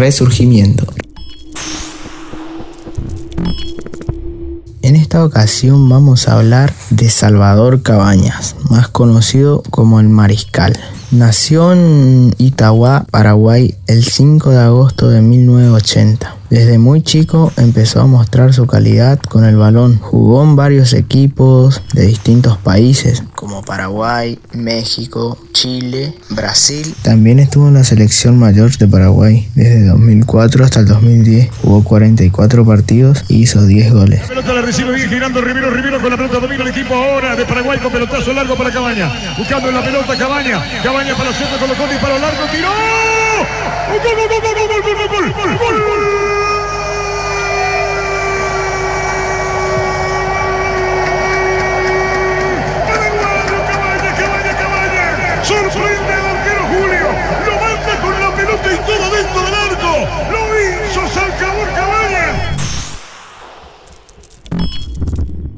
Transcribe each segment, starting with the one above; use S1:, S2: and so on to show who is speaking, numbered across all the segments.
S1: resurgimiento. En esta ocasión vamos a hablar de Salvador Cabañas, más conocido como el Mariscal. Nació en Itagua, Paraguay, el 5 de agosto de 1980. Desde muy chico empezó a mostrar su calidad con el balón. Jugó en varios equipos de distintos países como Paraguay, México, Chile, Brasil. También estuvo en la selección mayor de Paraguay desde 2004 hasta el 2010. Jugó 44 partidos y hizo 10 goles.
S2: La pelota la recibe bien girando Rivero, Rivero con la pelota domina el equipo ahora de Paraguay con pelotazo largo para Cabaña. Buscando la pelota Cabaña. Cabaña para el centro, colocó y para largo, tiró. ¡Gol, gol, gol, gol, gol, gol, gol, gol, gol,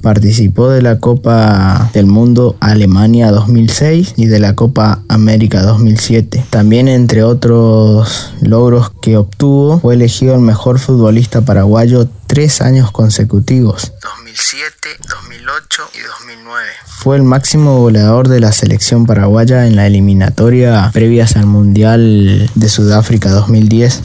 S1: Participó de la Copa del Mundo Alemania 2006 y de la Copa América 2007. También entre otros logros que obtuvo fue elegido el mejor futbolista paraguayo tres años consecutivos. 2007, 2008 y 2009. Fue el máximo goleador de la selección paraguaya en la eliminatoria previas al Mundial de Sudáfrica 2010.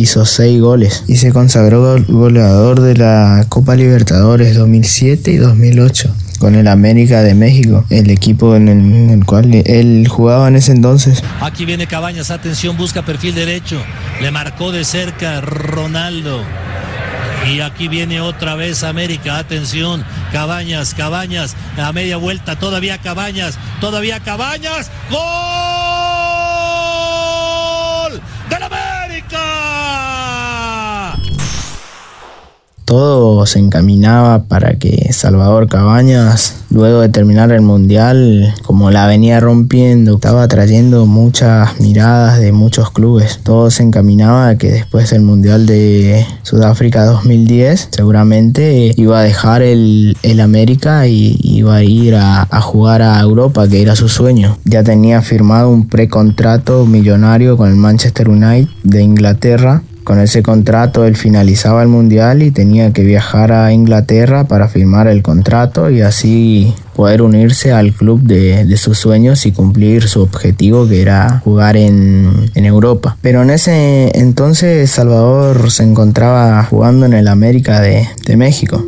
S1: Hizo seis goles. Y se consagró goleador de la Copa Libertadores 2007 y 2008 con el América de México, el equipo en el, en el, cual él jugaba en ese entonces.
S3: Aquí viene Cabañas, atención, busca perfil derecho, le marcó de cerca Ronaldo. Y aquí viene otra vez América, atención, Cabañas, Cabañas, a media vuelta, todavía Cabañas, todavía Cabañas, gol
S1: Todo se encaminaba para que Salvador Cabañas, luego de terminar el Mundial, como la venía rompiendo, estaba trayendo muchas miradas de muchos clubes. Todo se encaminaba a que después del Mundial de Sudáfrica 2010, seguramente iba a dejar el, el América y iba a ir a, a jugar a Europa, que era su sueño. Ya tenía firmado un precontrato millonario con el Manchester United de Inglaterra con ese contrato él finalizaba el mundial y tenía que viajar a Inglaterra para firmar el contrato y así poder unirse al club de, de sus sueños y cumplir su objetivo que era jugar en, en, Europa. Pero en ese entonces Salvador se encontraba jugando en el América de, de México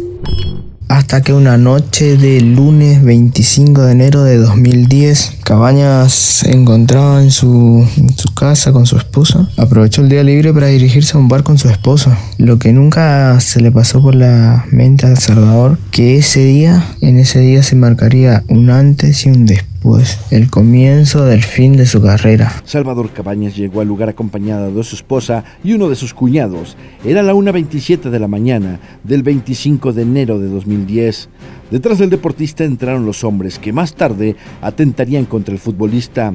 S1: hasta que una noche de lunes 25 de enero de 2010, Cabañas se encontraba en su, casa con su esposa. Aprovechó el día libre para dirigirse a un bar con su esposa. Lo que nunca se le pasó por la mente a Salvador, que ese día, en ese día se marcaría un antes y un después el comienzo del fin de su carrera.
S4: Salvador Cabañas llegó al lugar acompañado de su esposa y uno de sus cuñados. Era la 1.27 de la mañana del 25 de enero de 2010. Detrás del deportista entraron los hombres que más tarde atentarían contra el futbolista.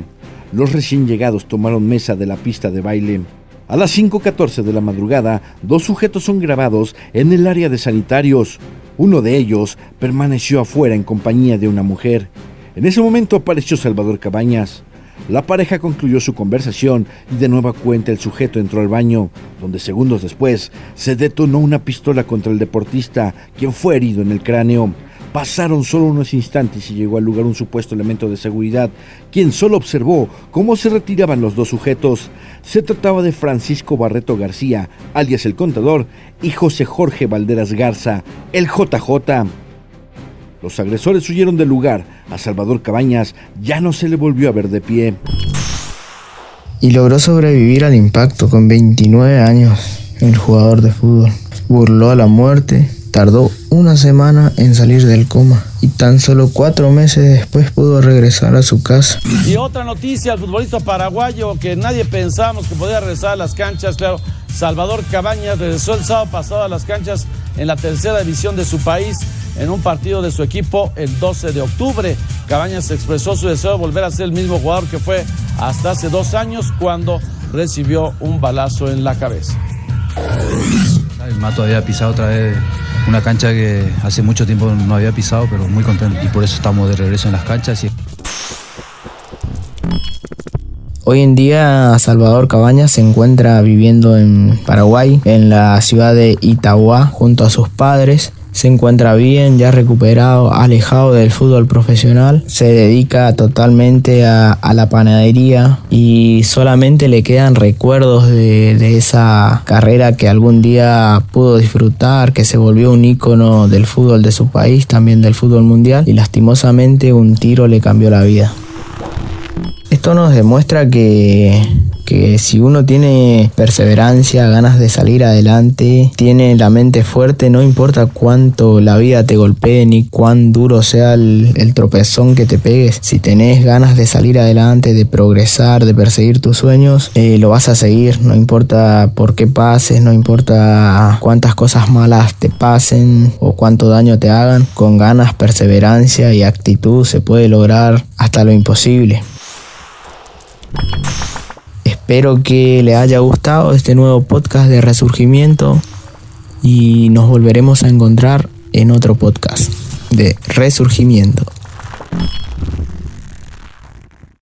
S4: Los recién llegados tomaron mesa de la pista de baile. A las 5.14 de la madrugada, dos sujetos son grabados en el área de sanitarios. Uno de ellos permaneció afuera en compañía de una mujer. En ese momento apareció Salvador Cabañas. La pareja concluyó su conversación y de nueva cuenta el sujeto entró al baño, donde segundos después se detonó una pistola contra el deportista, quien fue herido en el cráneo. Pasaron solo unos instantes y llegó al lugar un supuesto elemento de seguridad, quien solo observó cómo se retiraban los dos sujetos. Se trataba de Francisco Barreto García, alias el contador, y José Jorge Valderas Garza, el JJ. Los agresores huyeron del lugar. A Salvador Cabañas ya no se le volvió a ver de pie.
S1: Y logró sobrevivir al impacto con 29 años. El jugador de fútbol burló a la muerte. Tardó una semana en salir del coma y tan solo cuatro meses después pudo regresar a su casa.
S5: Y otra noticia, el futbolista paraguayo que nadie pensábamos que podía regresar a las canchas, claro, Salvador Cabañas regresó el sábado pasado a las canchas en la tercera división de su país en un partido de su equipo el 12 de octubre. Cabañas expresó su deseo de volver a ser el mismo jugador que fue hasta hace dos años cuando recibió un balazo en la cabeza.
S6: El Mato había pisado otra vez una cancha que hace mucho tiempo no había pisado, pero muy contento y por eso estamos de regreso en las canchas. Y...
S1: Hoy en día Salvador Cabañas se encuentra viviendo en Paraguay, en la ciudad de Itagua, junto a sus padres se encuentra bien, ya recuperado, alejado del fútbol profesional, se dedica totalmente a, la panadería y solamente le quedan recuerdos de, de, esa carrera que algún día pudo disfrutar, que se volvió un ícono del fútbol de su país, también del fútbol mundial y lastimosamente un tiro le cambió la vida. Esto nos demuestra que que si uno tiene perseverancia, ganas de salir adelante, tiene la mente fuerte, no importa cuánto la vida te golpee ni cuán duro sea el, tropezón que te pegues, si tenés ganas de salir adelante, de progresar, de perseguir tus sueños, eh, lo vas a seguir, no importa por qué pases, no importa cuántas cosas malas te pasen o cuánto daño te hagan, con ganas, perseverancia y actitud se puede lograr hasta lo imposible. Espero que le haya gustado este nuevo podcast de Resurgimiento y nos volveremos a encontrar en otro podcast de Resurgimiento.